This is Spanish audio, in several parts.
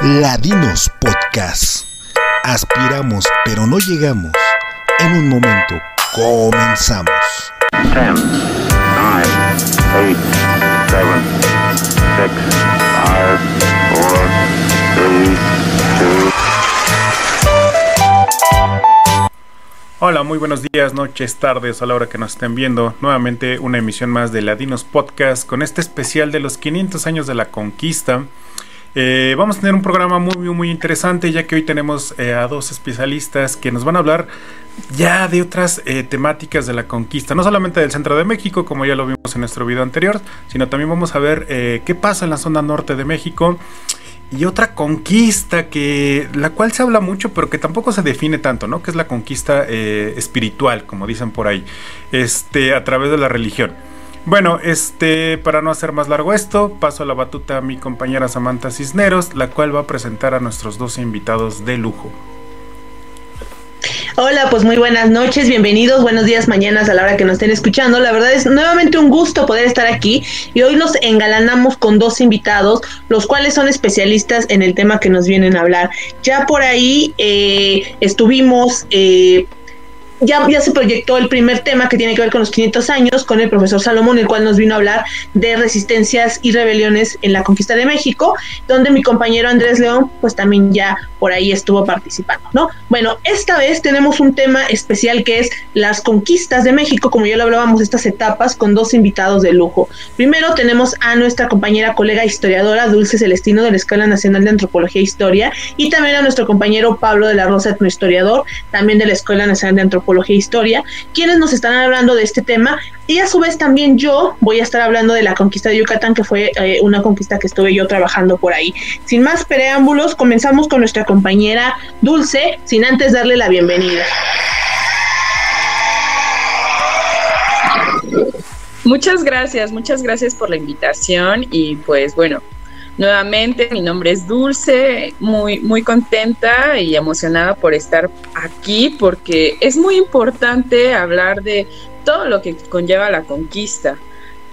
Ladinos Podcast. Aspiramos pero no llegamos. En un momento comenzamos. 10, 9, 8, 7, 6, 5, 4, 3, 2. Hola, muy buenos días, noches, tardes, a la hora que nos estén viendo. Nuevamente una emisión más de Ladinos Podcast con este especial de los 500 años de la conquista. Eh, vamos a tener un programa muy, muy, interesante, ya que hoy tenemos eh, a dos especialistas que nos van a hablar ya de otras eh, temáticas de la conquista, no solamente del centro de México, como ya lo vimos en nuestro video anterior, sino también vamos a ver qué pasa en la zona norte de México y otra conquista que la cual se habla mucho pero que tampoco se define tanto no que es la conquista espiritual como dicen por ahí este a través de la religión bueno, este, para no hacer más largo esto, paso la batuta a mi compañera Samantha Cisneros, la cual va a presentar a nuestros dos invitados de lujo. Hola, pues muy buenas noches, bienvenidos, buenos días, mañanas a la hora que nos estén escuchando. La verdad es nuevamente un gusto poder estar aquí y hoy nos engalanamos con dos invitados, los cuales son especialistas en el tema que nos vienen a hablar. Ya por ahí eh, estuvimos eh, ya, ya se proyectó el primer tema que tiene que ver con los 500 años con el profesor Salomón, el cual nos vino a hablar de resistencias y rebeliones en la conquista de México, donde mi compañero Andrés León pues también ya por ahí estuvo participando, ¿no? Bueno, esta vez tenemos un tema especial que es las conquistas de México, como ya lo hablábamos, estas etapas con dos invitados de lujo. Primero tenemos a nuestra compañera colega historiadora Dulce Celestino de la Escuela Nacional de Antropología e Historia y también a nuestro compañero Pablo de la Rosa, historiador, también de la Escuela Nacional de Antropología e Historia, quienes nos están hablando de este tema. Y a su vez también yo voy a estar hablando de la conquista de Yucatán, que fue eh, una conquista que estuve yo trabajando por ahí. Sin más preámbulos, comenzamos con nuestra compañera Dulce, sin antes darle la bienvenida. Muchas gracias, muchas gracias por la invitación y pues bueno, Nuevamente, mi nombre es Dulce, muy, muy contenta y emocionada por estar aquí porque es muy importante hablar de todo lo que conlleva la conquista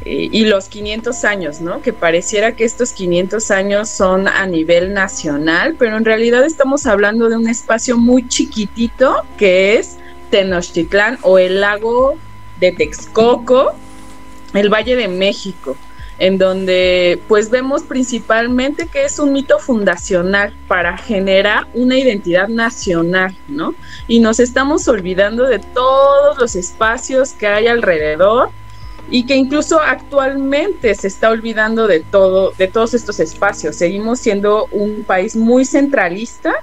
eh, y los 500 años, ¿no? Que pareciera que estos 500 años son a nivel nacional, pero en realidad estamos hablando de un espacio muy chiquitito que es Tenochtitlán o el lago de Texcoco, el Valle de México en donde pues vemos principalmente que es un mito fundacional para generar una identidad nacional, ¿no? Y nos estamos olvidando de todos los espacios que hay alrededor y que incluso actualmente se está olvidando de todo, de todos estos espacios. Seguimos siendo un país muy centralista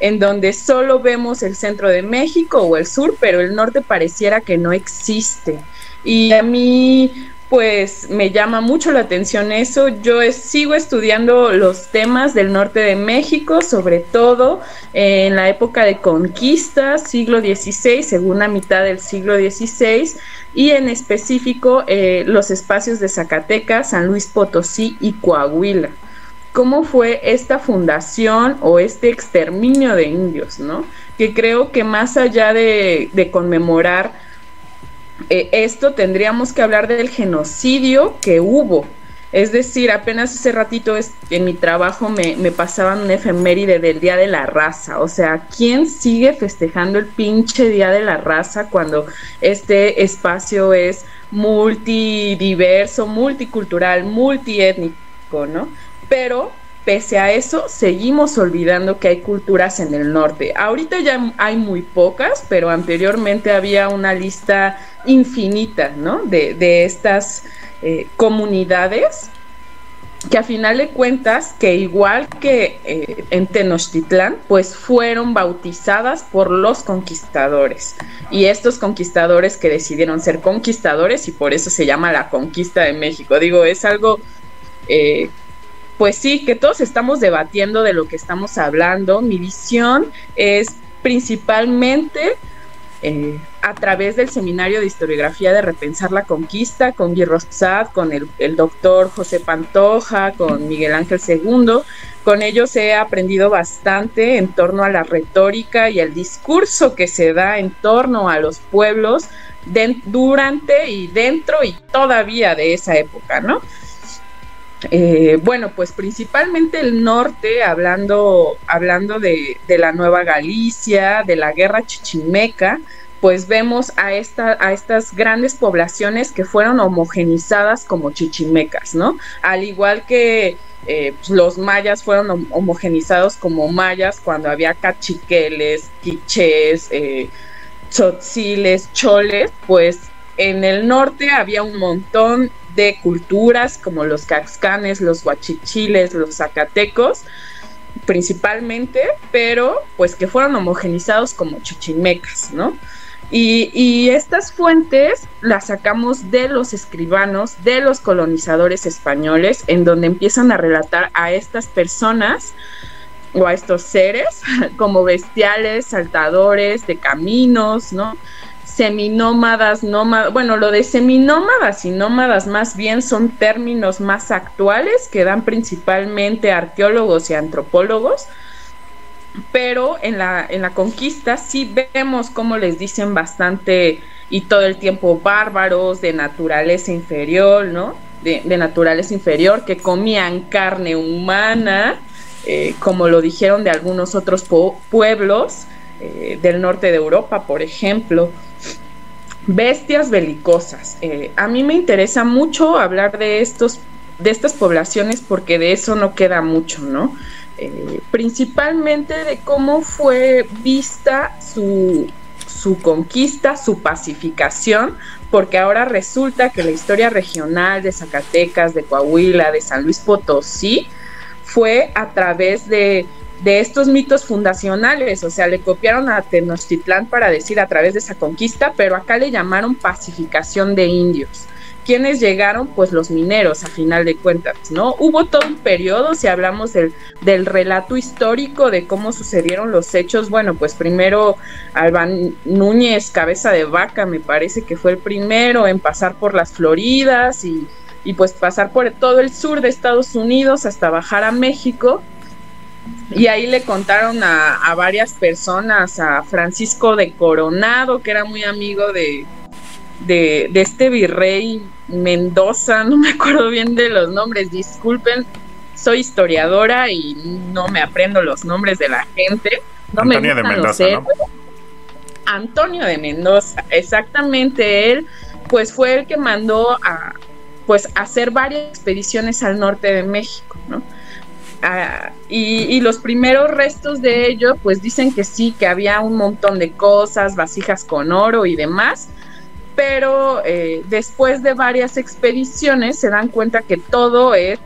en donde solo vemos el centro de México o el sur, pero el norte pareciera que no existe. Y a mí pues me llama mucho la atención eso. Yo sigo estudiando los temas del norte de México, sobre todo en la época de conquista, siglo XVI, segunda mitad del siglo XVI, y en específico eh, los espacios de Zacatecas, San Luis Potosí y Coahuila. ¿Cómo fue esta fundación o este exterminio de indios, no? Que creo que más allá de conmemorar eh, esto tendríamos que hablar del genocidio que hubo. Es decir, apenas hace ratito en mi trabajo me, me, pasaban un efeméride del Día de la Raza. O sea, ¿quién sigue festejando el pinche Día de la Raza cuando este espacio es multidiverso, multicultural, multiétnico, ¿no? Pero pese a eso, seguimos olvidando que hay culturas en el norte. Ahorita ya hay muy pocas, pero anteriormente había una lista infinita, ¿no? De, estas eh, comunidades que a final de cuentas, que igual que eh, en Tenochtitlán, pues fueron bautizadas por los conquistadores. Y estos conquistadores que decidieron ser conquistadores y por eso se llama la conquista de México. Digo, es algo eh, pues sí, que todos estamos debatiendo de lo que estamos hablando. Mi visión es principalmente eh, a través del seminario de historiografía de Repensar la Conquista con Guy Rosat, con el, doctor José Pantoja, con Miguel Ángel II. Con ellos he aprendido bastante en torno a la retórica y el discurso que se da en torno a los pueblos durante y dentro y todavía de esa época, ¿no? Eh, bueno, pues principalmente el norte, hablando, hablando de, de, la Nueva Galicia, de la guerra chichimeca, pues vemos a, esta, a estas grandes poblaciones que fueron homogenizadas como chichimecas, ¿no? Al igual que eh, pues, los mayas fueron homogenizados como mayas cuando había cachiqueles, quichés, eh, tzotziles, choles, pues en el norte había un montón de culturas como los caxcanes, los huachichiles, los zacatecos, principalmente, pero pues que fueron homogenizados como chichimecas, ¿no? Y, estas fuentes las sacamos de los escribanos, de los colonizadores españoles, en donde empiezan a relatar a estas personas o a estos seres como bestiales, saltadores de caminos, ¿no? Seminómadas, nómadas, bueno, lo de seminómadas y nómadas más bien son términos más actuales que dan principalmente arqueólogos y antropólogos, pero en la, en la conquista sí vemos cómo les dicen bastante y todo el tiempo bárbaros de naturaleza inferior, ¿no? De, naturaleza inferior, que comían carne humana, eh, como lo dijeron de algunos otros pueblos eh, del norte de Europa, por ejemplo. Bestias belicosas. Eh, a mí me interesa mucho hablar de estos de estas poblaciones porque de eso no queda mucho, ¿no? Eh, principalmente de cómo fue vista su, su conquista, su pacificación, porque ahora resulta que la historia regional de Zacatecas, de Coahuila, de San Luis Potosí, fue a través de, de estos mitos fundacionales, o sea, le copiaron a Tenochtitlán para decir a través de esa conquista, pero acá le llamaron pacificación de indios. ¿Quiénes llegaron? Pues los mineros, a final de cuentas, ¿no? Hubo todo un periodo, si hablamos del, del relato histórico de cómo sucedieron los hechos, bueno, pues primero Alban Núñez, cabeza de vaca, me parece que fue el primero en pasar por las Floridas y, y pues pasar por todo el sur de Estados Unidos hasta bajar a México. Y ahí le contaron a, a varias personas, a Francisco de Coronado, que era muy amigo de, de, de, este virrey Mendoza, no me acuerdo bien de los nombres, disculpen, soy historiadora y no me aprendo los nombres de la gente. No Antonio de Mendoza, ¿no? Antonio de Mendoza, exactamente él, pues fue el que mandó a pues hacer varias expediciones al norte de México, ¿no? Y, los primeros restos de ello, pues dicen que sí, que había un montón de cosas, vasijas con oro y demás, pero eh, después de varias expediciones se dan cuenta que todo es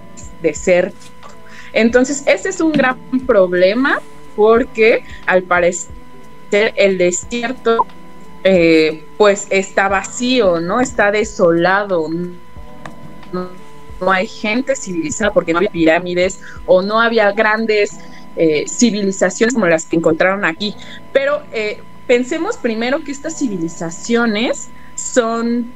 desértico. Entonces, ese es un gran problema porque al parecer el desierto eh, pues está vacío, ¿no? Está desolado. Hay gente civilizada porque no había pirámides o no había grandes eh, civilizaciones como las que encontraron aquí. Pero pensemos primero que estas civilizaciones son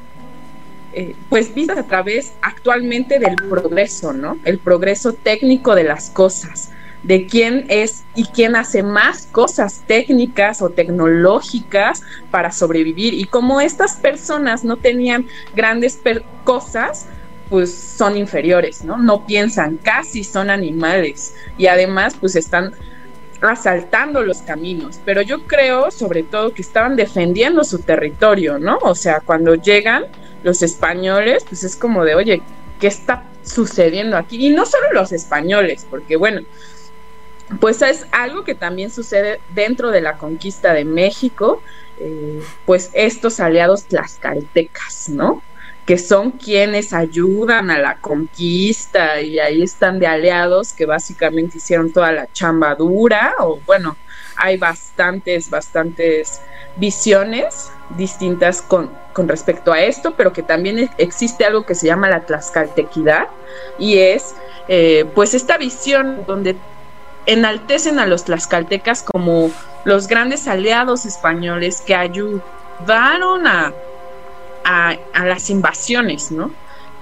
eh, pues vistas a través actualmente del progreso, ¿no? El progreso técnico de las cosas, de quién es y quién hace más cosas técnicas o tecnológicas para sobrevivir y como estas personas no tenían grandes cosas, pues son inferiores, ¿no? No piensan, casi son animales y además pues están asaltando los caminos, pero yo creo sobre todo que estaban defendiendo su territorio, ¿no? O sea, cuando llegan los españoles, pues es como de, oye, ¿qué está sucediendo aquí? Y no solo los españoles, porque bueno, pues es algo que también sucede dentro de la conquista de México, eh, pues estos aliados tlaxcaltecas, ¿no? Que son quienes ayudan a la conquista y ahí están de aliados que básicamente hicieron toda la chamba dura o bueno, hay bastantes, bastantes visiones distintas con, con respecto a esto, pero que también existe algo que se llama la tlaxcaltequidad y es eh, pues esta visión donde enaltecen a los tlaxcaltecas como los grandes aliados españoles que ayudaron a a, las invasiones, ¿no?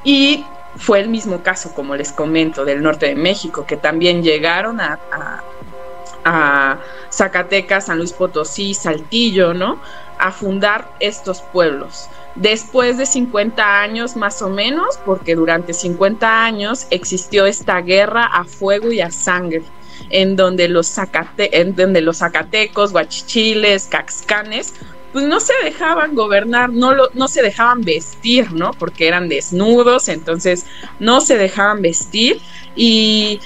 Y fue el mismo caso, como les comento, del norte de México, que también llegaron a, a, Zacatecas, San Luis Potosí, Saltillo, ¿no? A fundar estos pueblos. después de 50 años más o menos, porque durante 50 años existió esta guerra a fuego y a sangre, en donde los, zacate en donde los zacatecos, guachichiles, caxcanes, pues no se dejaban gobernar, no, lo, no se dejaban vestir, ¿no? Porque eran desnudos, entonces no se dejaban vestir y,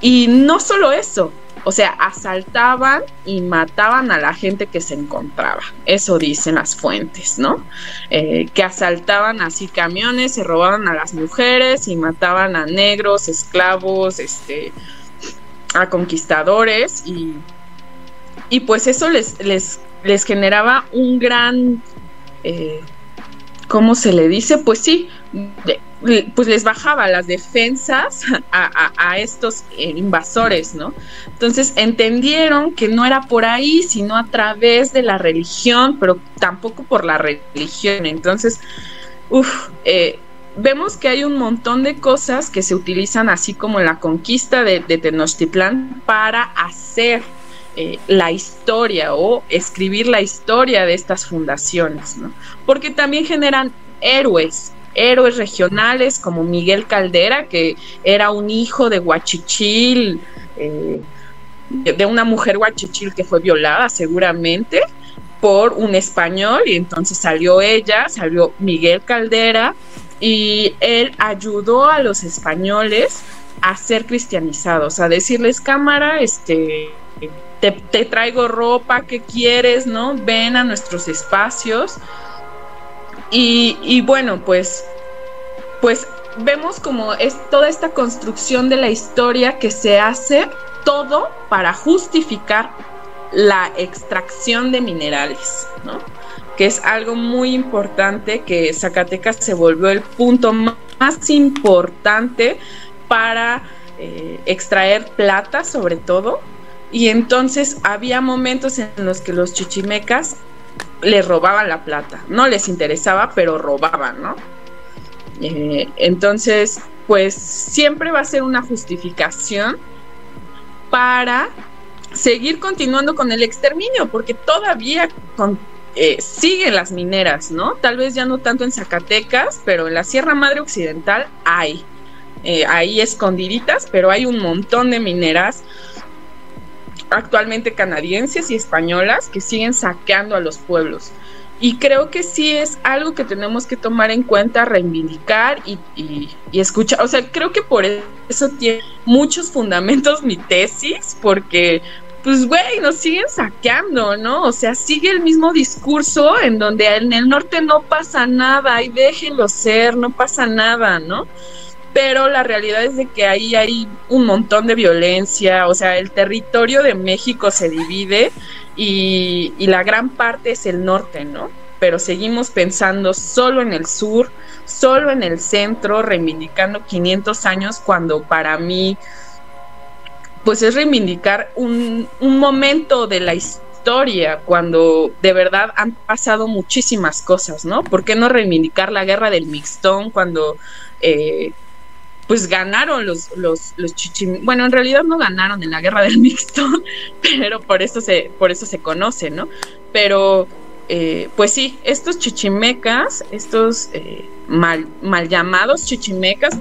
y no solo eso, o sea, asaltaban y mataban a la gente que se encontraba. Eso dicen las fuentes, ¿no? Eh, que asaltaban así camiones, se robaban a las mujeres y mataban a negros, esclavos, este, a conquistadores y, y pues eso les, les, les generaba un gran, eh, ¿cómo se le dice? Pues sí, pues les bajaba las defensas a, estos eh, invasores, ¿no? Entonces entendieron que no era por ahí, sino a través de la religión, pero tampoco por la religión. Entonces, uff, eh, vemos que hay un montón de cosas que se utilizan así como en la conquista de, Tenochtitlán para hacer eh, la historia o escribir la historia de estas fundaciones, ¿no? Porque también generan héroes, héroes regionales como Miguel Caldera, que era un hijo de Huachichil, eh, de una mujer Huachichil que fue violada seguramente por un español y entonces salió ella, salió Miguel Caldera y él ayudó a los españoles a ser cristianizados, a decirles cámara, este, te, traigo ropa, ¿qué quieres? ¿No? Ven a nuestros espacios y, bueno, pues, pues vemos como es toda esta construcción de la historia que se hace todo para justificar la extracción de minerales, ¿no? Que es algo muy importante que Zacatecas se volvió el punto más importante para eh, extraer plata sobre todo. Y entonces había momentos en los que los chichimecas les robaban la plata. No les interesaba, pero robaban, ¿no? Eh, entonces, pues siempre va a ser una justificación para seguir continuando con el exterminio, porque todavía eh, siguen las mineras, ¿no? Tal vez ya no tanto en Zacatecas, pero en la Sierra Madre Occidental hay. Eh, ahí escondiditas, pero hay un montón de mineras actualmente canadienses y españolas que siguen saqueando a los pueblos. Y creo que sí es algo que tenemos que tomar en cuenta, reivindicar y, escuchar. O sea, creo que por eso tiene muchos fundamentos mi tesis, porque, pues, güey, nos siguen saqueando, ¿no? O sea, sigue el mismo discurso en donde en el norte no pasa nada y déjenlo ser, no pasa nada, ¿no? Pero la realidad es de que ahí hay un montón de violencia, o sea, el territorio de México se divide y, la gran parte es el norte, ¿no? Pero seguimos pensando solo en el sur, solo en el centro, reivindicando 500 años cuando para mí, pues es reivindicar un, momento de la historia cuando de verdad han pasado muchísimas cosas, ¿no? ¿Por qué no reivindicar la guerra del Mixtón cuando eh, pues ganaron los, los, los chichimecas. Bueno, en realidad no ganaron en la guerra del mixto, pero por eso se, por eso se conoce, ¿no? Pero, eh, pues sí, estos chichimecas, estos eh, mal, mal llamados chichimecas,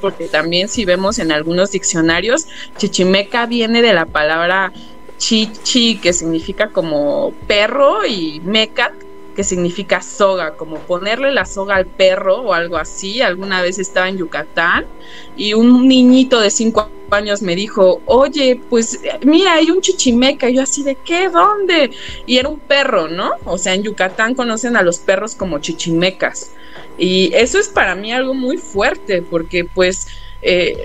porque también si vemos en algunos diccionarios, chichimeca viene de la palabra chichi, que significa como perro, y meca, que significa soga, como ponerle la soga al perro o algo así. Alguna vez estaba en Yucatán y un niñito de cinco años me dijo, oye, pues mira, hay un chichimeca. Y yo así de, ¿qué? ¿Dónde? Y era un perro, ¿no? O sea, en Yucatán conocen a los perros como chichimecas. Y eso es para mí algo muy fuerte, porque pues, eh,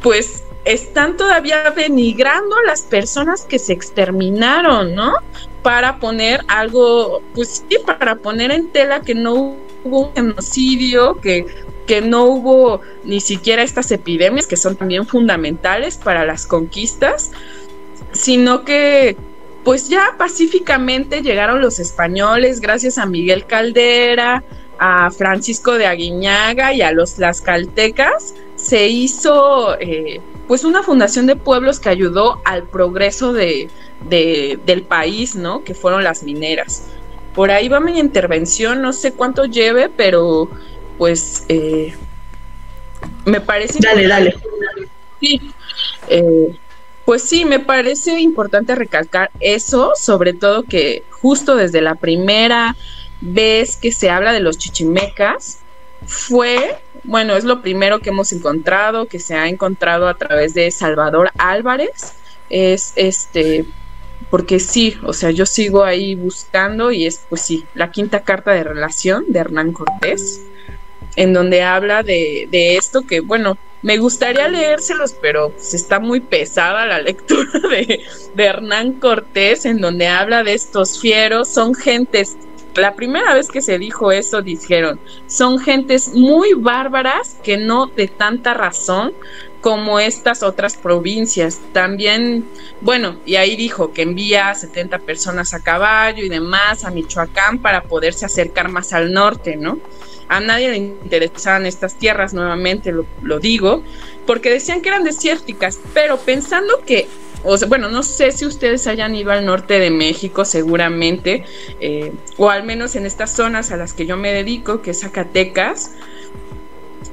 pues están todavía denigrando a las personas que se exterminaron, ¿no? Para poner algo, pues sí, para poner en tela que no hubo un genocidio, que, que no hubo ni siquiera estas epidemias que son también fundamentales para las conquistas, sino que pues ya pacíficamente llegaron los españoles gracias a Miguel Caldera, a Francisco de Aguiñaga y a los las caltecas se hizo eh, pues una fundación de pueblos que ayudó al progreso de, del país, ¿no? Que fueron las mineras. por ahí va mi intervención, no sé cuánto lleve, pero pues eh, me parece... Dale, dale. Sí, eh, pues sí, me parece importante recalcar eso, sobre todo que justo desde la primera vez que se habla de los chichimecas, fue, bueno, es lo primero que hemos encontrado, que se ha encontrado a través de Salvador Álvarez, es este, porque sí, o sea, yo sigo ahí buscando y es, pues sí, la quinta carta de relación de Hernán Cortés, en donde habla de, de esto que, bueno, me gustaría leérselos, pero pues, está muy pesada la lectura de, de Hernán Cortés, en donde habla de estos fieros, son gentes la primera vez que se dijo eso dijeron, son gentes muy bárbaras que no de tanta razón como estas otras provincias. También, bueno, y ahí dijo que envía 70 personas a caballo y demás a Michoacán para poderse acercar más al norte, ¿no? A nadie le interesaban estas tierras, nuevamente lo, digo, porque decían que eran desérticas, pero pensando que o sea, bueno, no sé si ustedes hayan ido al norte de México, seguramente, eh, o al menos en estas zonas a las que yo me dedico, que es Zacatecas,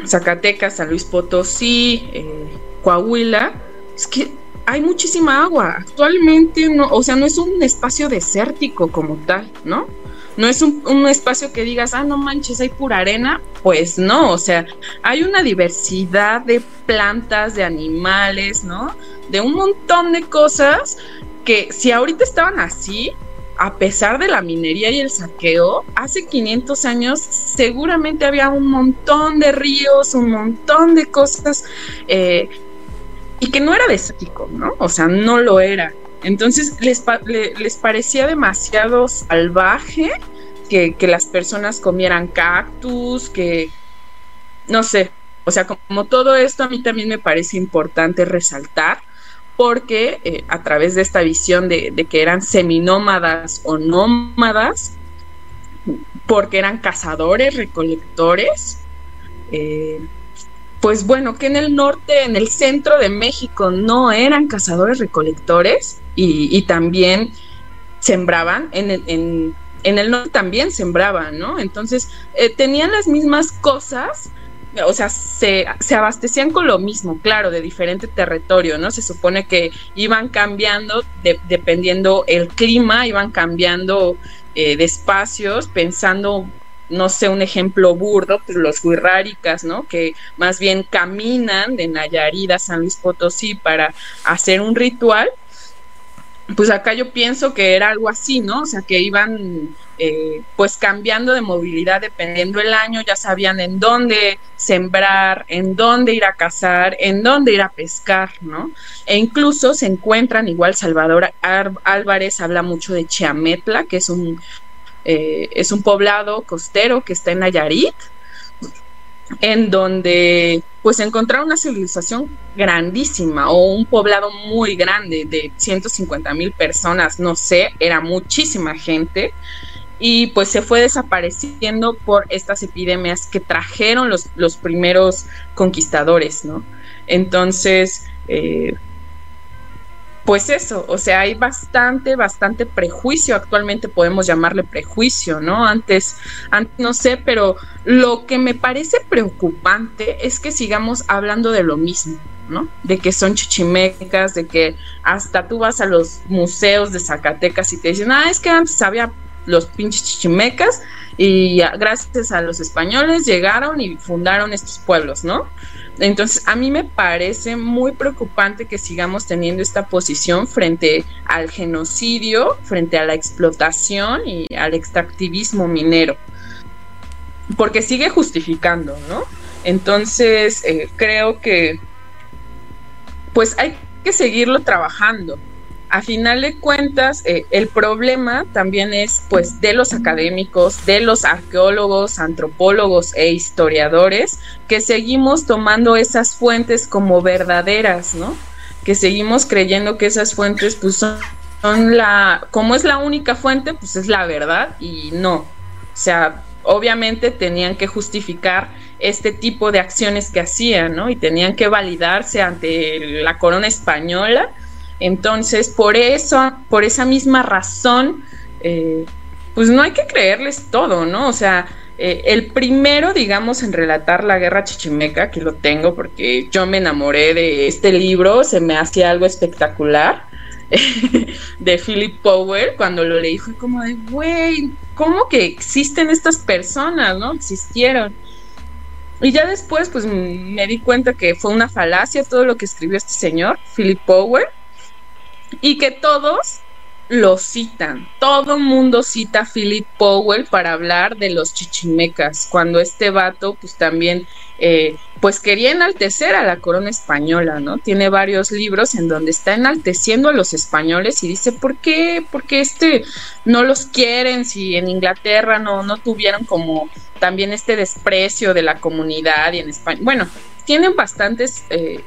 Zacatecas, San Luis Potosí, eh, Coahuila, es que hay muchísima agua. Actualmente, o sea, no es un espacio desértico como tal, ¿no? No es un, un, espacio que digas, ah, no manches, hay pura arena. Pues no, o sea, hay una diversidad de plantas, de animales, ¿no? De un montón de cosas que si ahorita estaban así, a pesar de la minería y el saqueo, hace 500 años seguramente había un montón de ríos, un montón de cosas, eh, y que no era desértico, ¿no? O sea, no lo era. Entonces les, les parecía demasiado salvaje que, que, las personas comieran cactus, que no sé, o sea, como todo esto a mí también me parece importante resaltar porque eh, a través de esta visión de, de, que eran seminómadas o nómadas, porque eran cazadores, recolectores, eh, pues bueno, que en el norte, en el centro de México no eran cazadores recolectores y, y también sembraban, en, en, el norte también sembraban, ¿no? Entonces, eh, tenían las mismas cosas, o sea, se, se, abastecían con lo mismo, claro, de diferente territorio, ¿no? Se supone que iban cambiando de, dependiendo el clima, iban cambiando eh, de espacios, pensando, no sé, un ejemplo burdo, pues los huirráricas, ¿no? Que más bien caminan de Nayarit a San Luis Potosí para hacer un ritual. Pues acá yo pienso que era algo así, ¿no? O sea, que iban eh, pues cambiando de movilidad dependiendo el año, ya sabían en dónde sembrar, en dónde ir a cazar, en dónde ir a pescar, ¿no? E incluso se encuentran, igual Salvador Álvarez habla mucho de Chiametla, que es un, eh, es un poblado costero que está en Nayarit, en donde pues encontraron una civilización grandísima o un poblado muy grande de 150 mil personas, no sé, era muchísima gente y pues se fue desapareciendo por estas epidemias que trajeron los, los primeros conquistadores, ¿no? Entonces, eh, pues eso, o sea, hay bastante, bastante prejuicio, actualmente podemos llamarle prejuicio, ¿no? Antes, antes no sé, pero lo que me parece preocupante es que sigamos hablando de lo mismo, ¿no? De que son chichimecas, de que hasta tú vas a los museos de Zacatecas y te dicen, ah, es que antes había los pinches chichimecas y gracias a los españoles llegaron y fundaron estos pueblos, ¿no? Entonces, a mí me parece muy preocupante que sigamos teniendo esta posición frente al genocidio, frente a la explotación y al extractivismo minero, porque sigue justificando, ¿no? Entonces, eh, creo que, pues hay que seguirlo trabajando a final de cuentas, eh, el problema también es pues de los académicos, de los arqueólogos, antropólogos e historiadores, que seguimos tomando esas fuentes como verdaderas, ¿no? Que seguimos creyendo que esas fuentes pues son, son la, como es la única fuente, pues es la verdad y no. O sea, obviamente tenían que justificar este tipo de acciones que hacían, ¿no? Y tenían que validarse ante la corona española entonces, por eso, por esa misma razón, eh, pues no hay que creerles todo, ¿no? O sea, eh, el primero, digamos, en relatar la guerra chichimeca, que lo tengo porque yo me enamoré de este libro, se me hacía algo espectacular, de Philip Powell, cuando lo leí fue como de, güey, ¿cómo que existen estas personas, no? Existieron. Y ya después, pues me di cuenta que fue una falacia todo lo que escribió este señor, Philip Powell, y que todos lo citan. Todo mundo cita a Philip Powell para hablar de los chichimecas, cuando este vato pues también eh, pues quería enaltecer a la corona española, ¿no? Tiene varios libros en donde está enalteciendo a los españoles y dice, ¿por qué? Porque este no los quieren si en Inglaterra no, no tuvieron como también este desprecio de la comunidad y en España. Bueno, tienen bastantes... Eh,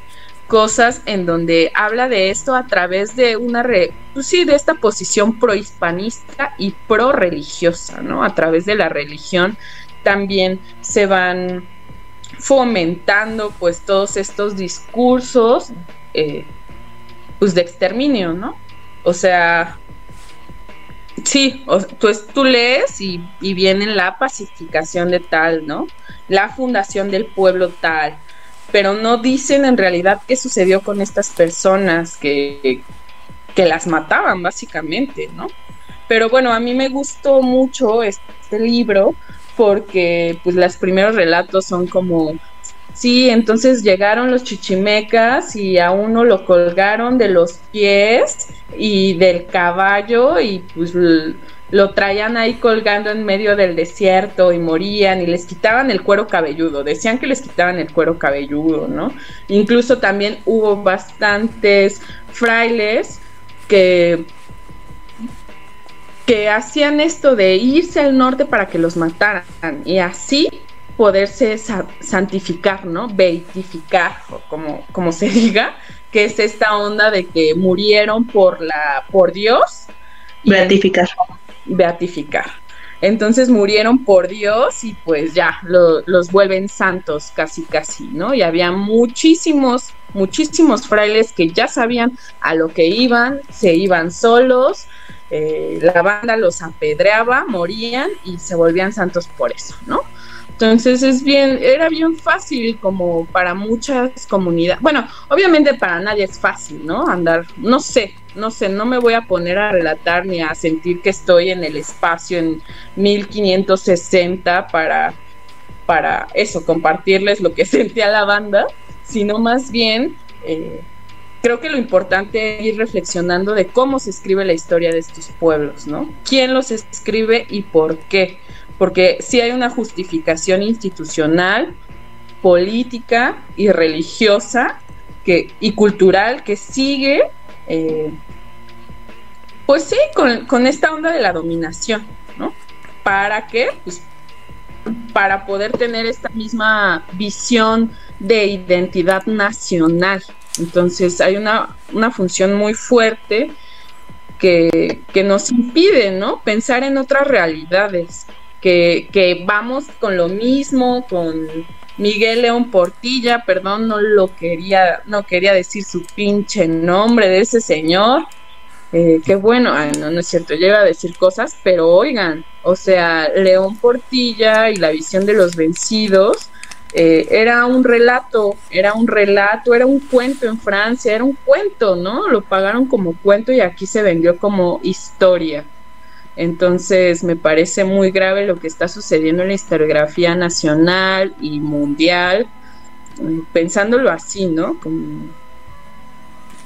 cosas en donde habla de esto a través de una, re, pues sí, de esta posición prohispanista y pro-religiosa, ¿no? A través de la religión también se van fomentando pues todos estos discursos eh, pues de exterminio, ¿no? O sea, sí, pues tú lees y, y viene la pacificación de tal, ¿no? La fundación del pueblo tal, pero no dicen en realidad qué sucedió con estas personas que, que las mataban básicamente, ¿no? Pero bueno, a mí me gustó mucho este libro porque pues los primeros relatos son como, sí, entonces llegaron los chichimecas y a uno lo colgaron de los pies y del caballo y pues lo traían ahí colgando en medio del desierto y morían y les quitaban el cuero cabelludo, decían que les quitaban el cuero cabelludo, ¿no? Incluso también hubo bastantes frailes que que hacían esto de irse al norte para que los mataran y así poderse santificar, ¿no? Beatificar, o como, como se diga, que es esta onda de que murieron por la, por Dios. Beatificar beatificar. Entonces murieron por Dios y pues ya los vuelven santos casi casi, ¿no? Y había muchísimos, muchísimos frailes que ya sabían a lo que iban, se iban solos, eh, la banda los apedreaba, morían y se volvían santos por eso, ¿no? Entonces es bien, era bien fácil como para muchas comunidades. Bueno, obviamente para nadie es fácil, ¿no? Andar, no sé, no sé, no me voy a poner a relatar ni a sentir que estoy en el espacio en 1560 para, para eso, compartirles lo que sentía la banda, sino más bien eh, creo que lo importante es ir reflexionando de cómo se escribe la historia de estos pueblos, ¿no? ¿Quién los escribe y por qué? porque sí hay una justificación institucional, política y religiosa que, y cultural que sigue, eh, pues sí, con, esta onda de la dominación, ¿no? ¿Para qué? Pues para poder tener esta misma visión de identidad nacional. Entonces hay una, una función muy fuerte que, que, nos impide, ¿no? Pensar en otras realidades que, vamos con lo mismo, con Miguel León Portilla, perdón, no lo quería, no quería decir su pinche nombre de ese señor. Eh, qué bueno, no, no es cierto, llega a decir cosas, pero oigan, o sea, León Portilla y la visión de los vencidos eh, era un relato, era un relato, era un cuento en Francia, era un cuento, ¿no? Lo pagaron como cuento y aquí se vendió como historia. Entonces me parece muy grave lo que está sucediendo en la historiografía nacional y mundial, mm, pensándolo así, ¿no?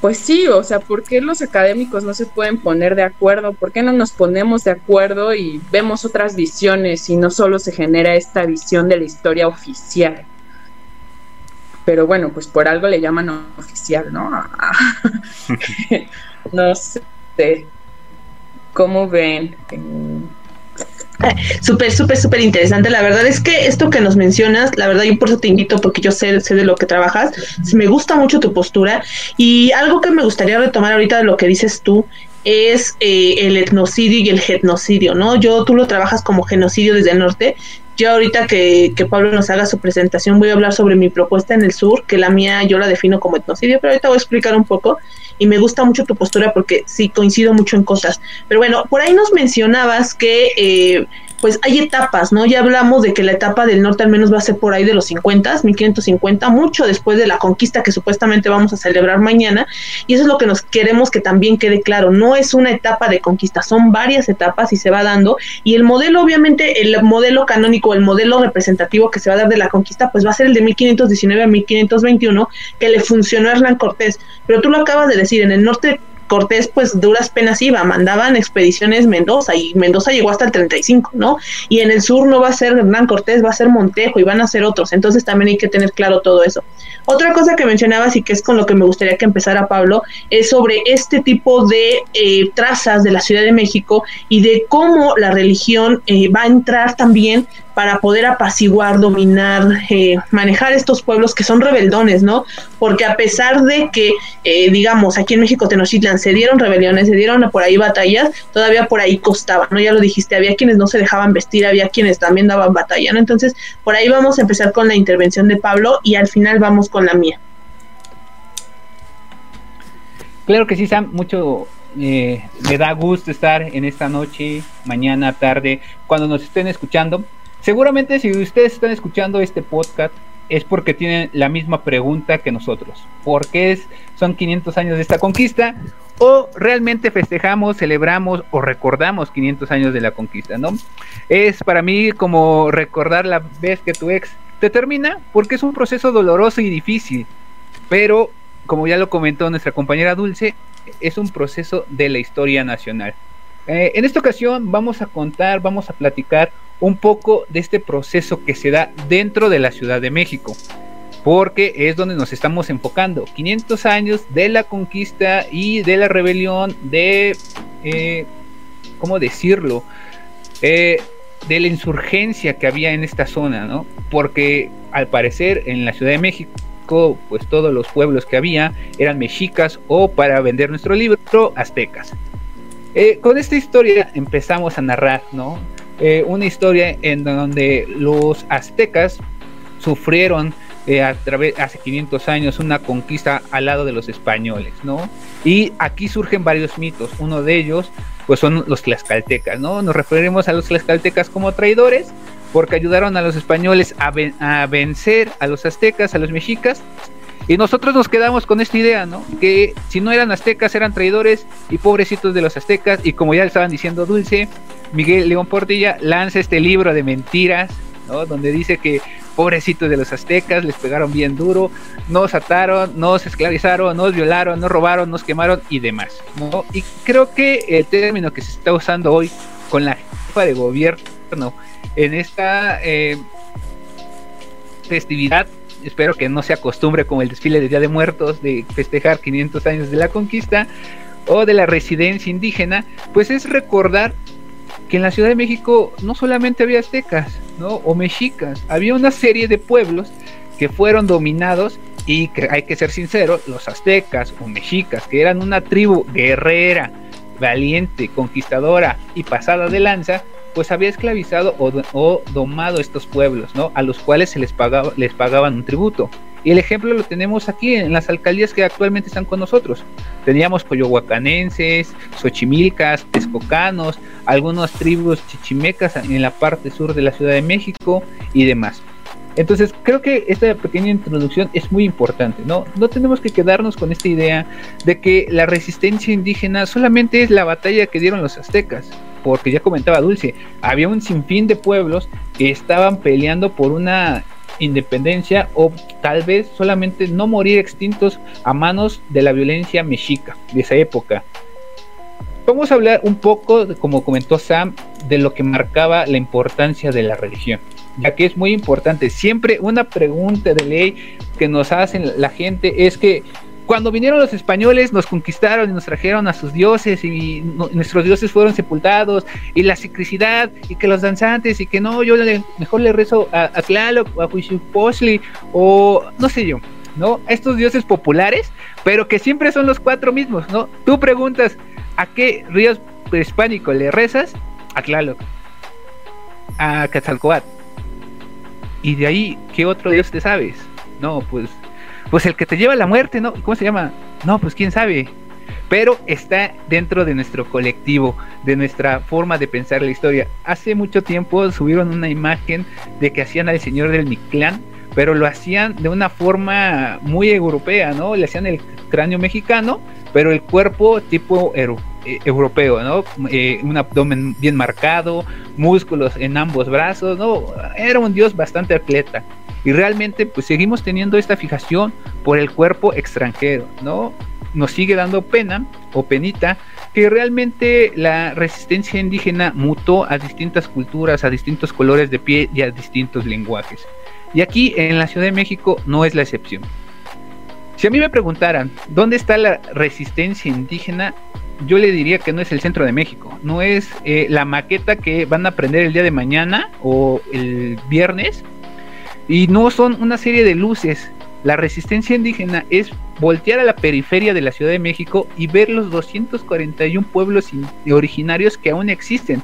Pues sí, o sea, ¿por qué los académicos no se pueden poner de acuerdo? ¿Por qué no nos ponemos de acuerdo y vemos otras visiones y no solo se genera esta visión de la historia oficial? Pero bueno, pues por algo le llaman oficial, ¿no? no sé. ¿Cómo ven? Súper, súper, súper interesante. La verdad es que esto que nos mencionas, la verdad yo por eso te invito porque yo sé, sé de lo que trabajas, me gusta mucho tu postura y algo que me gustaría retomar ahorita de lo que dices tú es eh, el etnocidio y el genocidio, ¿no? Yo, tú lo trabajas como genocidio desde el norte yo ahorita que, que, Pablo nos haga su presentación voy a hablar sobre mi propuesta en el sur, que la mía yo la defino como etnocidio, pero ahorita voy a explicar un poco y me gusta mucho tu postura porque sí coincido mucho en cosas. Pero bueno, por ahí nos mencionabas que eh, pues hay etapas, ¿no? Ya hablamos de que la etapa del norte al menos va a ser por ahí de los 50, 1550, mucho después de la conquista que supuestamente vamos a celebrar mañana, y eso es lo que nos queremos que también quede claro, no es una etapa de conquista, son varias etapas y se va dando, y el modelo, obviamente, el modelo canónico, el modelo representativo que se va a dar de la conquista, pues va a ser el de 1519 a 1521, que le funcionó a Hernán Cortés, pero tú lo acabas de decir, en el norte Cortés pues duras penas iba, mandaban expediciones Mendoza y Mendoza llegó hasta el 35, ¿no? Y en el sur no va a ser Hernán Cortés, va a ser Montejo y van a ser otros, entonces también hay que tener claro todo eso. Otra cosa que mencionabas y que es con lo que me gustaría que empezara Pablo es sobre este tipo de eh, trazas de la Ciudad de México y de cómo la religión eh, va a entrar también para poder apaciguar, dominar, eh, manejar estos pueblos que son rebeldones, ¿no? Porque a pesar de que, eh, digamos, aquí en México, Tenochtitlan, se dieron rebeliones, se dieron por ahí batallas, todavía por ahí costaba, ¿no? Ya lo dijiste, había quienes no se dejaban vestir, había quienes también daban batalla, ¿no? Entonces, por ahí vamos a empezar con la intervención de Pablo y al final vamos con la mía. Claro que sí, Sam, mucho eh, me da gusto estar en esta noche, mañana, tarde, cuando nos estén escuchando. Seguramente si ustedes están escuchando este podcast es porque tienen la misma pregunta que nosotros. ¿Por qué es, son 500 años de esta conquista? ¿O realmente festejamos, celebramos o recordamos 500 años de la conquista? ¿no? Es para mí como recordar la vez que tu ex te termina porque es un proceso doloroso y difícil. Pero, como ya lo comentó nuestra compañera Dulce, es un proceso de la historia nacional. Eh, en esta ocasión vamos a contar, vamos a platicar un poco de este proceso que se da dentro de la Ciudad de México, porque es donde nos estamos enfocando. 500 años de la conquista y de la rebelión, de, eh, ¿cómo decirlo? Eh, de la insurgencia que había en esta zona, ¿no? Porque al parecer en la Ciudad de México, pues todos los pueblos que había eran mexicas o para vender nuestro libro, aztecas. Eh, con esta historia empezamos a narrar, ¿no? Eh, una historia en donde los aztecas sufrieron eh, a través hace 500 años una conquista al lado de los españoles, ¿no? Y aquí surgen varios mitos. Uno de ellos, pues son los tlaxcaltecas, ¿no? Nos referimos a los tlaxcaltecas como traidores porque ayudaron a los españoles a, a vencer a los aztecas, a los mexicas y nosotros nos quedamos con esta idea, ¿no? Que si no eran aztecas, eran traidores y pobrecitos de los aztecas. Y como ya le estaban diciendo Dulce, Miguel León Portilla lanza este libro de mentiras, ¿no? Donde dice que pobrecitos de los aztecas les pegaron bien duro, nos ataron, nos esclavizaron, nos violaron, nos robaron, nos quemaron y demás, ¿no? Y creo que el término que se está usando hoy con la jefa de gobierno en esta eh, festividad espero que no se acostumbre como el desfile de Día de Muertos de festejar 500 años de la conquista o de la residencia indígena, pues es recordar que en la Ciudad de México no solamente había aztecas, ¿no? o mexicas, había una serie de pueblos que fueron dominados y que hay que ser sinceros, los aztecas o mexicas, que eran una tribu guerrera, valiente, conquistadora y pasada de lanza, pues había esclavizado o, domado estos pueblos, ¿no? A los cuales se les pagaba, les pagaban un tributo. Y el ejemplo lo tenemos aquí en las alcaldías que actualmente están con nosotros. Teníamos coyohuacanenses, xochimilcas, texcocanos, algunas tribus chichimecas en la parte sur de la Ciudad de México y demás. Entonces, creo que esta pequeña introducción es muy importante, ¿no? No tenemos que quedarnos con esta idea de que la resistencia indígena solamente es la batalla que dieron los aztecas, porque ya comentaba Dulce, había un sinfín de pueblos que estaban peleando por una independencia o tal vez solamente no morir extintos a manos de la violencia mexica de esa época. Vamos a hablar un poco, como comentó Sam, de lo que marcaba la importancia de la religión ya que es muy importante. Siempre una pregunta de ley que nos hacen la gente es que cuando vinieron los españoles nos conquistaron y nos trajeron a sus dioses y nuestros dioses fueron sepultados y la sicricidad y que los danzantes y que no, yo mejor le rezo a, a Tlaloc o a Huitzilopochtli o no sé yo, ¿no? Estos dioses populares, pero que siempre son los cuatro mismos, ¿no? Tú preguntas, ¿a qué ríos prehispánico le rezas? A Tlaloc, a Quetzalcoatl, Y de ahí, ¿qué otro Dios te sabes? No, pues, pues el que te lleva a la muerte, ¿no? ¿Cómo se llama? No, pues quién sabe. Pero está dentro de nuestro colectivo, de nuestra forma de pensar la historia. Hace mucho tiempo subieron una imagen de que hacían al Señor del Mictlán, pero lo hacían de una forma muy europea, ¿no? Le hacían el cráneo mexicano, pero el cuerpo tipo europeo eh, europeo, ¿no? Eh, un abdomen bien marcado, músculos en ambos brazos, ¿no? Era un dios bastante atleta. Y realmente pues seguimos teniendo esta fijación por el cuerpo extranjero, ¿no? Nos sigue dando pena o penita que realmente la resistencia indígena mutó a distintas culturas, a distintos colores de piel y a distintos lenguajes. Y aquí en la Ciudad de México no es la excepción. Si a mí me preguntaran dónde está la resistencia indígena, yo le diría que no es el centro de México, no es eh, la maqueta que van a aprender el día de mañana o el viernes, y no son una serie de luces. La resistencia indígena es voltear a la periferia de la Ciudad de México y ver los 241 pueblos originarios que aún existen,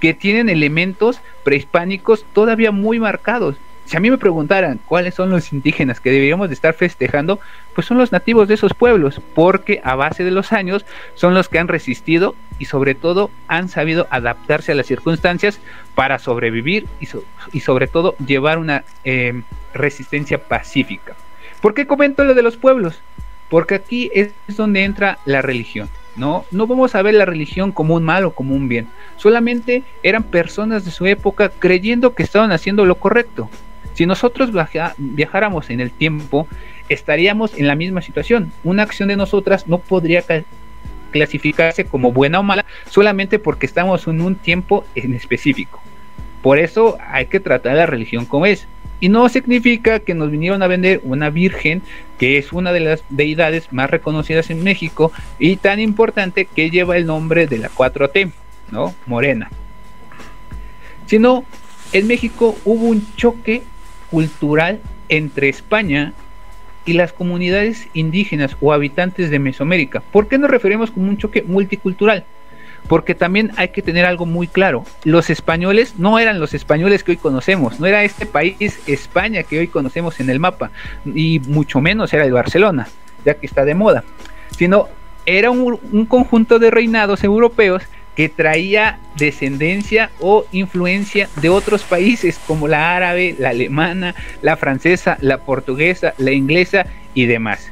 que tienen elementos prehispánicos todavía muy marcados si a mí me preguntaran cuáles son los indígenas que deberíamos de estar festejando, pues son los nativos de esos pueblos, porque a base de los años son los que han resistido y sobre todo han sabido adaptarse a las circunstancias para sobrevivir y, sobre todo llevar una eh, resistencia pacífica. ¿Por qué comento lo de los pueblos? Porque aquí es donde entra la religión. ¿no? No vamos a ver la religión como un mal o como un bien. Solamente eran personas de su época creyendo que estaban haciendo lo correcto. Si nosotros viajáramos en el tiempo, estaríamos en la misma situación. Una acción de nosotras no podría clasificarse como buena o mala solamente porque estamos en un tiempo en específico. Por eso hay que tratar la religión como es. Y no significa que nos vinieron a vender una virgen que es una de las deidades más reconocidas en México y tan importante que lleva el nombre de la 4T, ¿no? Morena. Sino en México hubo un choque cultural entre España y las comunidades indígenas o habitantes de Mesoamérica. ¿Por qué nos referimos como un choque multicultural? Porque también hay que tener algo muy claro. Los españoles no eran los españoles que hoy conocemos, no era este país España que hoy conocemos en el mapa, y mucho menos era el Barcelona, ya que está de moda, sino era un, un conjunto de reinados europeos que traía descendencia o influencia de otros países como la árabe, la alemana, la francesa, la portuguesa, la inglesa y demás.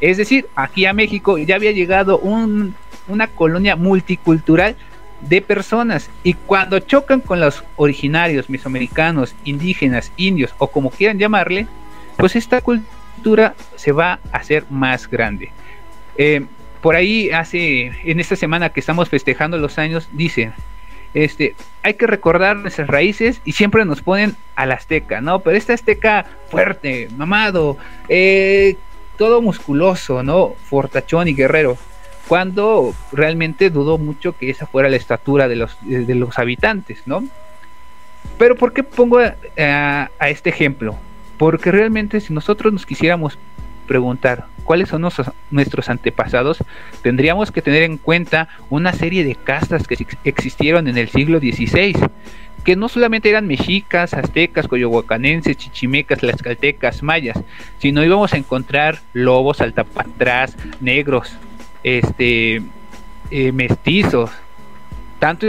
Es decir, aquí a México ya había llegado una colonia multicultural de personas y cuando chocan con los originarios mesoamericanos, indígenas, indios o como quieran llamarle, pues esta cultura se va a hacer más grande. Eh, por ahí hace, en esta semana que estamos festejando los años, dice, este, hay que recordar nuestras raíces y siempre nos ponen al azteca, ¿no? Pero este azteca fuerte, mamado, eh, todo musculoso, ¿no? Fortachón y guerrero. Cuando realmente dudó mucho que esa fuera la estatura de los, de los habitantes, ¿no? Pero ¿por qué pongo a este ejemplo? Porque realmente si nosotros nos quisiéramos preguntar cuáles son nuestros, antepasados, tendríamos que tener en cuenta una serie de castas que existieron en el siglo XVI, que no solamente eran mexicas, aztecas, coyohuacanenses, chichimecas, tlaxcaltecas, mayas, sino íbamos a encontrar lobos, altapatrás, negros, este, eh, mestizos. Tanto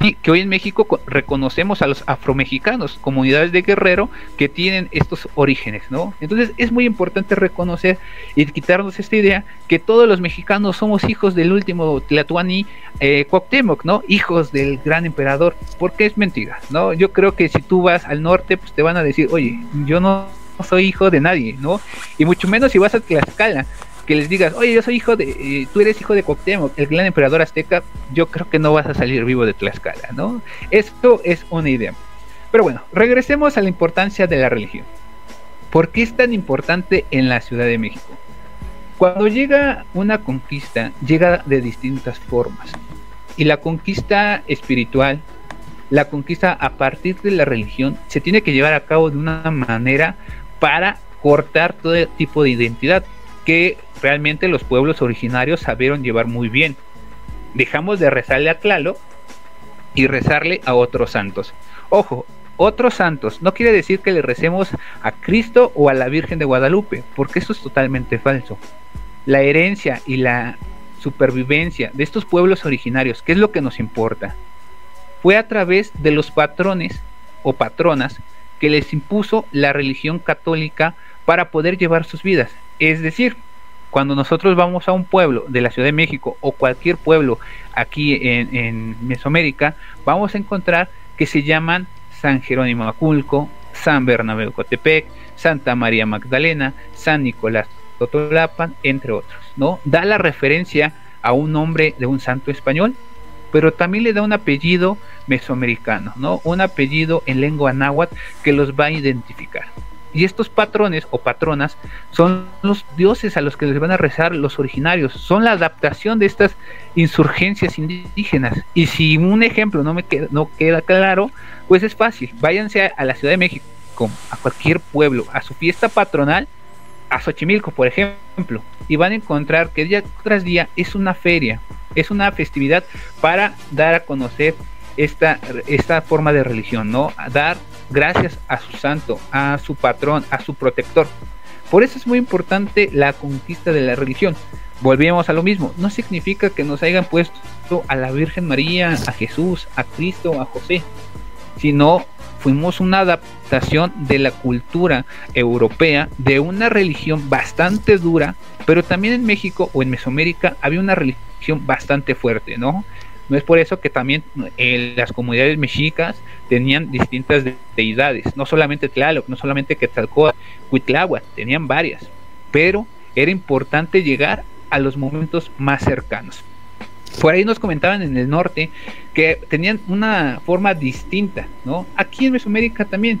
esas que hoy en México reconocemos a los afromexicanos, comunidades de guerrero que tienen estos orígenes, ¿no? Entonces es muy importante reconocer y quitarnos esta idea que todos los mexicanos somos hijos del último Tlatuani eh, Cuauhtémoc, ¿no? Hijos del gran emperador, porque es mentira, ¿no? Yo creo que si tú vas al norte, pues te van a decir, oye, yo no soy hijo de nadie, ¿no? Y mucho menos si vas a Tlaxcala, que les digas, oye, yo soy hijo de, eh, tú eres hijo de Cuauhtémoc, el gran emperador azteca, yo creo que no vas a salir vivo de Tlaxcala, ¿no? Esto es una idea. Pero bueno, regresemos a la importancia de la religión. ¿Por qué es tan importante en la Ciudad de México? Cuando llega una conquista, llega de distintas formas. Y la conquista espiritual, la conquista a partir de la religión, se tiene que llevar a cabo de una manera para cortar todo tipo de identidad que realmente los pueblos originarios sabieron llevar muy bien. Dejamos de rezarle a Tlaloc y rezarle a otros santos. Ojo, otros santos. No quiere decir que le recemos a Cristo o a la Virgen de Guadalupe, porque eso es totalmente falso. La herencia y la supervivencia de estos pueblos originarios, ¿qué es lo que nos importa? Fue a través de los patrones o patronas que les impuso la religión católica para poder llevar sus vidas. Es decir, cuando nosotros vamos a un pueblo de la Ciudad de México o cualquier pueblo aquí en, Mesoamérica, vamos a encontrar que se llaman San Jerónimo Aculco, San Bernabé Cotepec, Santa María Magdalena, San Nicolás Totolapan, entre otros, ¿no? Da la referencia a un nombre de un santo español, pero también le da un apellido mesoamericano, ¿no? Un apellido en lengua náhuatl que los va a identificar. Y estos patrones o patronas son los dioses a los que les van a rezar los originarios, son la adaptación de estas insurgencias indígenas. Y si un ejemplo no me queda, no queda claro, pues es fácil, váyanse a, la Ciudad de México, a cualquier pueblo, a su fiesta patronal, a Xochimilco, por ejemplo, y van a encontrar que día tras día es una feria, es una festividad para dar a conocer esta, esta forma de religión, ¿no? Dar gracias a su santo, a su patrón, a su protector. Por eso es muy importante la conquista de la religión. Volvemos a lo mismo, no significa que nos hayan puesto a la Virgen María, a Jesús, a Cristo, a José, sino fuimos una adaptación de la cultura europea de una religión bastante dura, pero también en México o en Mesoamérica había una religión bastante fuerte, ¿no? No es por eso que también eh, las comunidades mexicas tenían distintas deidades, no solamente Tlaloc, no solamente Quetzalcóatl, Cuitláhuac, tenían varias, pero era importante llegar a los momentos más cercanos. Por ahí nos comentaban en el norte que tenían una forma distinta, ¿no? Aquí en Mesoamérica también.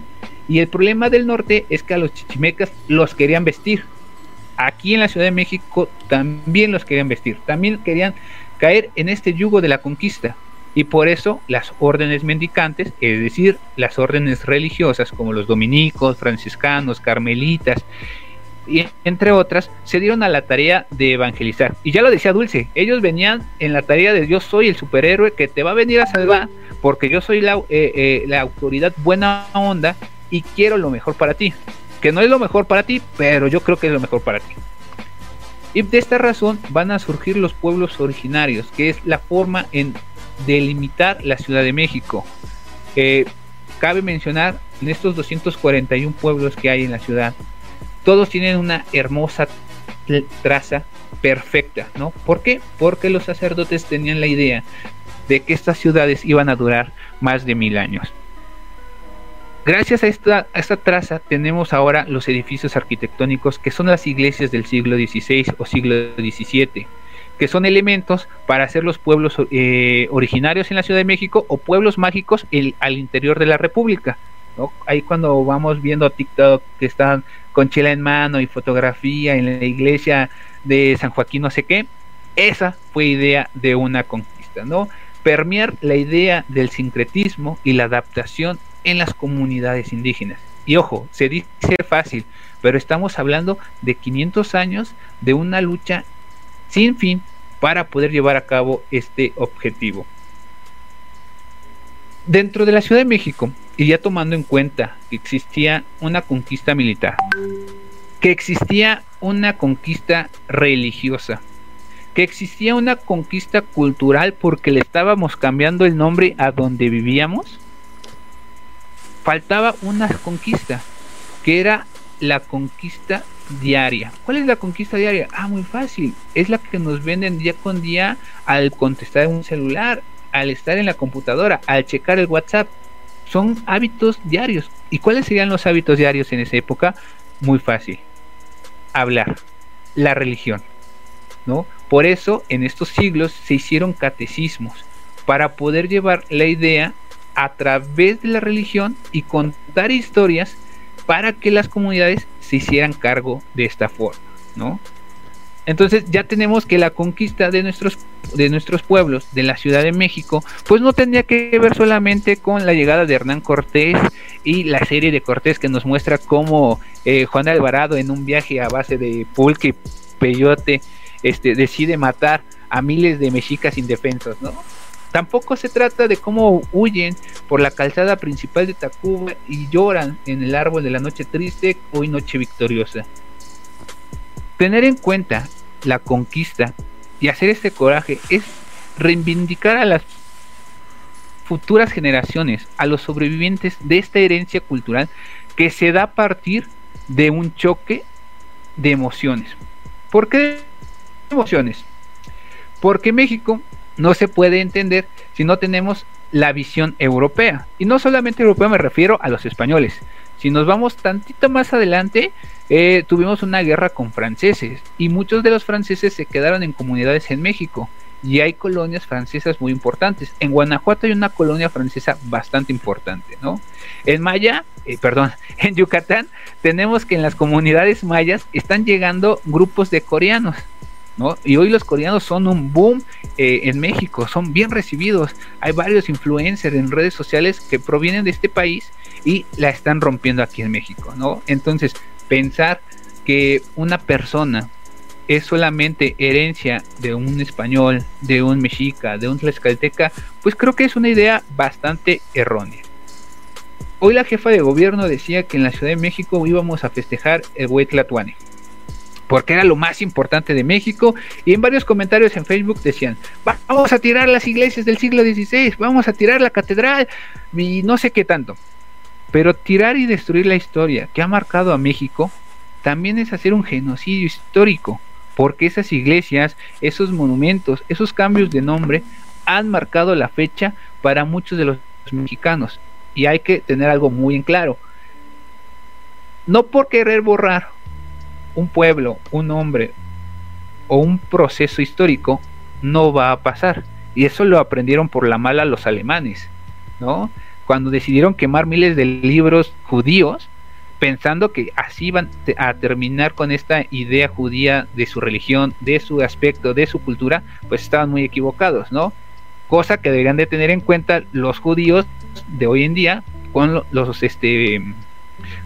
Y el problema del norte es que a los chichimecas los querían vestir. Aquí en la Ciudad de México también los querían vestir. También querían caer en este yugo de la conquista. Y por eso las órdenes mendicantes, es decir, las órdenes religiosas como los dominicos, franciscanos, carmelitas, y entre otras, se dieron a la tarea de evangelizar. Y ya lo decía Dulce, ellos venían en la tarea de yo soy el superhéroe que te va a venir a salvar porque yo soy la, eh, eh, la autoridad buena onda y quiero lo mejor para ti. Que no es lo mejor para ti, pero yo creo que es lo mejor para ti. Y de esta razón van a surgir los pueblos originarios, que es la forma en delimitar la Ciudad de México. Eh, cabe mencionar en estos 241 pueblos que hay en la ciudad, todos tienen una hermosa traza perfecta, ¿no? ¿Por qué? Porque los sacerdotes tenían la idea de que estas ciudades iban a durar más de mil años. Gracias a esta, traza tenemos ahora los edificios arquitectónicos que son las iglesias del siglo XVI o siglo XVII, que son elementos para hacer los pueblos eh, originarios en la Ciudad de México o pueblos mágicos al interior de la República. Ahí cuando vamos viendo TikTok que están con chela en mano y fotografía en la iglesia de San Joaquín no sé qué, esa fue idea de una conquista, ¿no? Permear la idea del sincretismo y la adaptación en las comunidades indígenas. Y ojo, se dice fácil, pero estamos hablando de 500 años de una lucha sin fin para poder llevar a cabo este objetivo. Dentro de la Ciudad de México, y ya tomando en cuenta que existía una conquista militar, que existía una conquista religiosa, que existía una conquista cultural porque le estábamos cambiando el nombre a donde vivíamos, faltaba una conquista, que era la conquista diaria. ¿Cuál es la conquista diaria? Ah, muy fácil. Es la que nos venden día con día al contestar un celular, al estar en la computadora, al checar el WhatsApp. Son hábitos diarios. ¿Y cuáles serían los hábitos diarios en esa época? Muy fácil. Hablar. La religión. ¿No? Por eso en estos siglos se hicieron catecismos para poder llevar la idea a través de la religión y contar historias para que las comunidades se hicieran cargo de esta forma, ¿no? Entonces ya tenemos que la conquista de nuestros, de nuestros pueblos, de la Ciudad de México, pues no tendría que ver solamente con la llegada de Hernán Cortés y la serie de Cortés que nos muestra cómo eh, Juan Alvarado en un viaje a base de pulque y peyote este, decide matar a miles de mexicas indefensos, ¿no? Tampoco se trata de cómo huyen por la calzada principal de Tacuba y lloran en el árbol de la noche triste, hoy noche victoriosa. Tener en cuenta la conquista y hacer este coraje es reivindicar a las futuras generaciones, a los sobrevivientes de esta herencia cultural que se da a partir de un choque de emociones. ¿Por qué emociones? Porque México no se puede entender si no tenemos la visión europea. Y no solamente europea me refiero a los españoles. Si nos vamos tantito más adelante, eh, tuvimos una guerra con franceses y muchos de los franceses se quedaron en comunidades en México y hay colonias francesas muy importantes. En Guanajuato hay una colonia francesa bastante importante, ¿no? En Maya, eh, perdón, en Yucatán tenemos que en las comunidades mayas están llegando grupos de coreanos, Y hoy los coreanos son un boom eh, en México, son bien recibidos. Hay varios influencers en redes sociales que provienen de este país y la están rompiendo aquí en México, ¿no? Entonces, pensar que una persona es solamente herencia de un español, de un mexica, de un tlaxcalteca, pues creo que es una idea bastante errónea. Hoy la jefa de gobierno decía que en la Ciudad de México íbamos a festejar el Huetlatuane, porque era lo más importante de México, y en varios comentarios en Facebook decían, vamos a tirar las iglesias del siglo XVI, vamos a tirar la catedral, y no sé qué tanto. Pero tirar y destruir la historia que ha marcado a México también es hacer un genocidio histórico porque esas iglesias, esos monumentos, esos cambios de nombre han marcado la fecha para muchos de los mexicanos. Y hay que tener algo muy en claro. No por querer borrar un pueblo, un nombre o un proceso histórico, no va a pasar. Y eso lo aprendieron por la mala los alemanes, ¿no? Cuando decidieron quemar miles de libros judíos, pensando que así iban a terminar con esta idea judía de su religión, de su aspecto, de su cultura, pues estaban muy equivocados, ¿no? Cosa que deberían de tener en cuenta los judíos de hoy en día con los, este,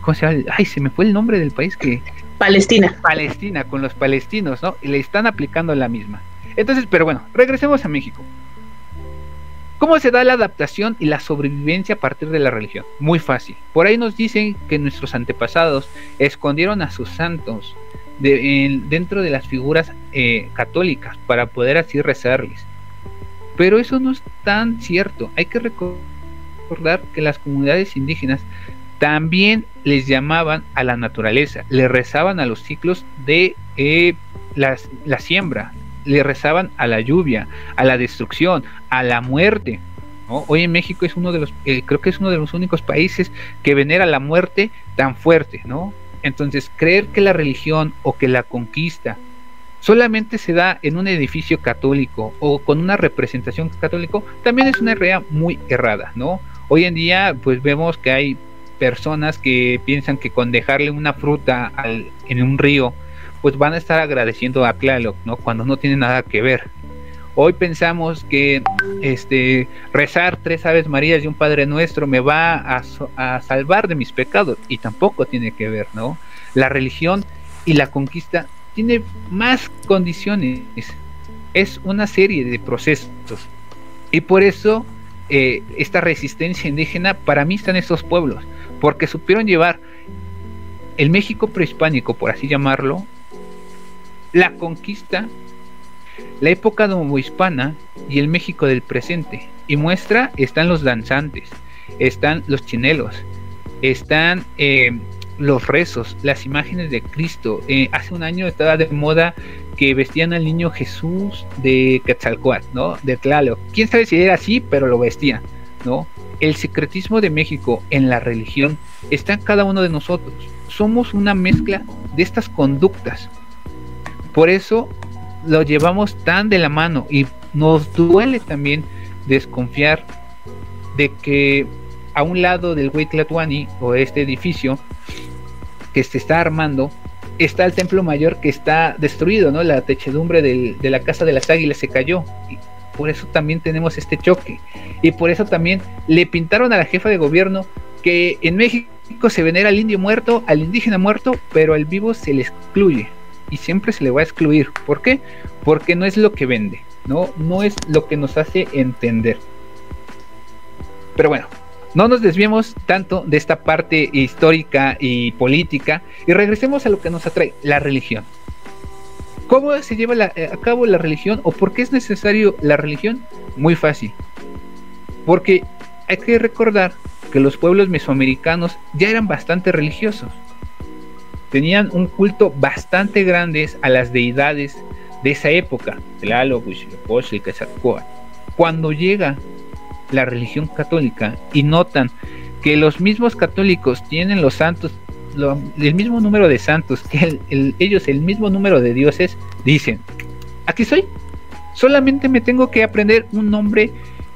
¿cómo se llama? Ay, se me fue el nombre del país que... Palestina. Palestina, con los palestinos, ¿no? Y le están aplicando la misma. Entonces, pero bueno, regresemos a México. ¿Cómo se da la adaptación y la sobrevivencia a partir de la religión? Muy fácil. Por ahí nos dicen que nuestros antepasados escondieron a sus santos dentro de las figuras eh, católicas para poder así rezarles. Pero eso no es tan cierto. Hay que recordar que las comunidades indígenas también les llamaban a la naturaleza, le rezaban a los ciclos de eh, la siembra, le rezaban a la lluvia, a la destrucción, a la muerte. Hoy en México es uno de los, eh, creo que es uno de los únicos países que venera la muerte tan fuerte, ¿no? Entonces, creer que la religión o que la conquista solamente se da en un edificio católico o con una representación católico, también es una idea muy errada, ¿no? Hoy en día, pues vemos que hay personas que piensan que con dejarle una fruta al, en un río pues van a estar agradeciendo a Tlaloc, ¿no? Cuando no tiene nada que ver. Hoy pensamos que este rezar tres Aves Marías y un Padre Nuestro me va a, a, salvar de mis pecados y tampoco tiene que ver, ¿no? La religión y la conquista tiene más condiciones, es una serie de procesos y por eso eh, esta resistencia indígena para mí están estos pueblos, porque supieron llevar el México prehispánico, por así llamarlo, la conquista, la época novohispana y el México del presente. Y muestra están los danzantes, están los chinelos, están eh, los rezos, las imágenes de Cristo. Eh, hace un año estaba de moda que vestían al niño Jesús de Quetzalcoatl, ¿no? De Tlaloc. Quién sabe si era así, pero lo vestían, ¿no? El secretismo de México en la religión está en cada uno de nosotros. Somos una mezcla de estas conductas por eso lo llevamos tan de la mano y nos duele también desconfiar de que a un lado del Huitlatuani o este edificio que se está armando está el templo mayor que está destruido, ¿no? La techedumbre de la casa de las águilas se cayó. Y por eso también tenemos este choque. Y por eso también le pintaron a la jefa de gobierno que en México se venera al indio muerto, al indígena muerto, pero al vivo se le excluye y siempre se le va a excluir. ¿Por qué? Porque no es lo que vende. ¿no? No es lo que nos hace entender. Pero bueno, no nos desviemos tanto de esta parte histórica y política y regresemos a lo que nos atrae, la religión. ¿Cómo se lleva eh, a cabo la religión o por qué es necesario la religión? Muy fácil. Porque hay que recordar que los pueblos mesoamericanos ya eran bastante religiosos. Tenían un culto bastante grande a las deidades de esa época, Tlaloc, Huitzilopochtli, Quetzalcóatl. Cuando llega la religión católica y notan que los mismos católicos tienen los santos, el mismo número de santos, que ellos el mismo número de dioses, dicen, aquí soy, solamente me tengo que aprender un nombre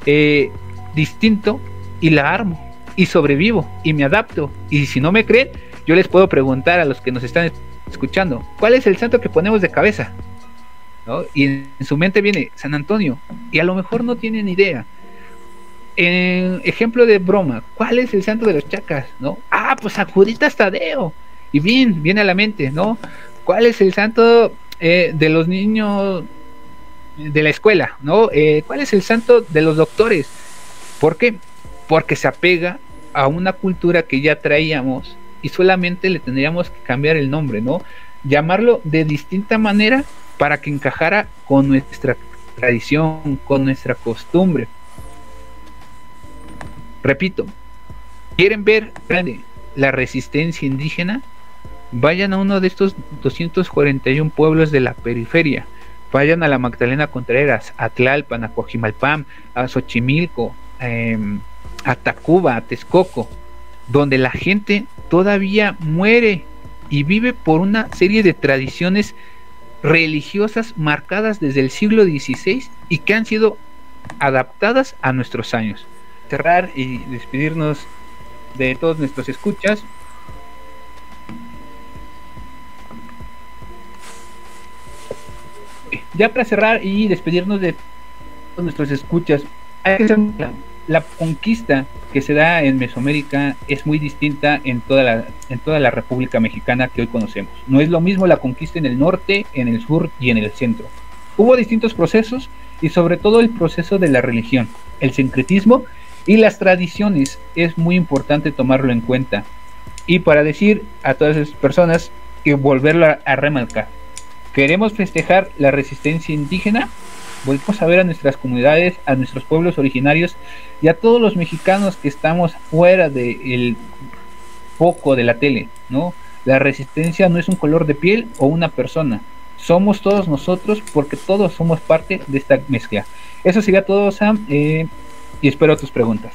eh, distinto y la armo y sobrevivo y me adapto. Y si no me creen, yo les puedo preguntar a los que nos están escuchando, ¿cuál es el santo que ponemos de cabeza? Y en su mente viene San Antonio y a lo mejor no tienen idea en ejemplo de broma, ¿cuál es el santo de los chacas? ¿No? Ah, pues Acuditas Tadeo. Y bien, viene a la mente, ¿no? ¿Cuál es el santo eh, de los niños de la escuela? ¿No? Eh, ¿Cuál es el santo de los doctores? ¿Por qué? Porque se apega a una cultura que ya traíamos y solamente le tendríamos que cambiar el nombre, ¿no? Llamarlo de distinta manera para que encajara con nuestra tradición, con nuestra costumbre. Repito, ¿quieren ver la resistencia indígena? Vayan a uno de estos 241 pueblos de la periferia. Vayan a la Magdalena Contreras, a Tlalpan, a Coajimalpam, a Xochimilco, em, a Tacuba, a Texcoco, donde la gente todavía muere y vive por una serie de tradiciones religiosas marcadas desde el siglo XVI y que han sido adaptadas a nuestros años cerrar y despedirnos de todos nuestros escuchas. Ya para cerrar y despedirnos de todos nuestros escuchas, la, conquista que se da en Mesoamérica es muy distinta en toda, la, en toda la República Mexicana que hoy conocemos. No es lo mismo la conquista en el norte, en el sur y en el centro. Hubo distintos procesos y sobre todo el proceso de la religión, el sincretismo y las tradiciones es muy importante tomarlo en cuenta. Y para decir a todas esas personas que volverlo a, remarcar. Queremos festejar la resistencia indígena. Volvemos a ver a nuestras comunidades, a nuestros pueblos originarios y a todos los mexicanos que estamos fuera del foco de la tele, ¿no? La resistencia no es un color de piel o una persona. Somos todos nosotros porque todos somos parte de esta mezcla. Eso sería todo, Sam. Eh, y espero tus preguntas.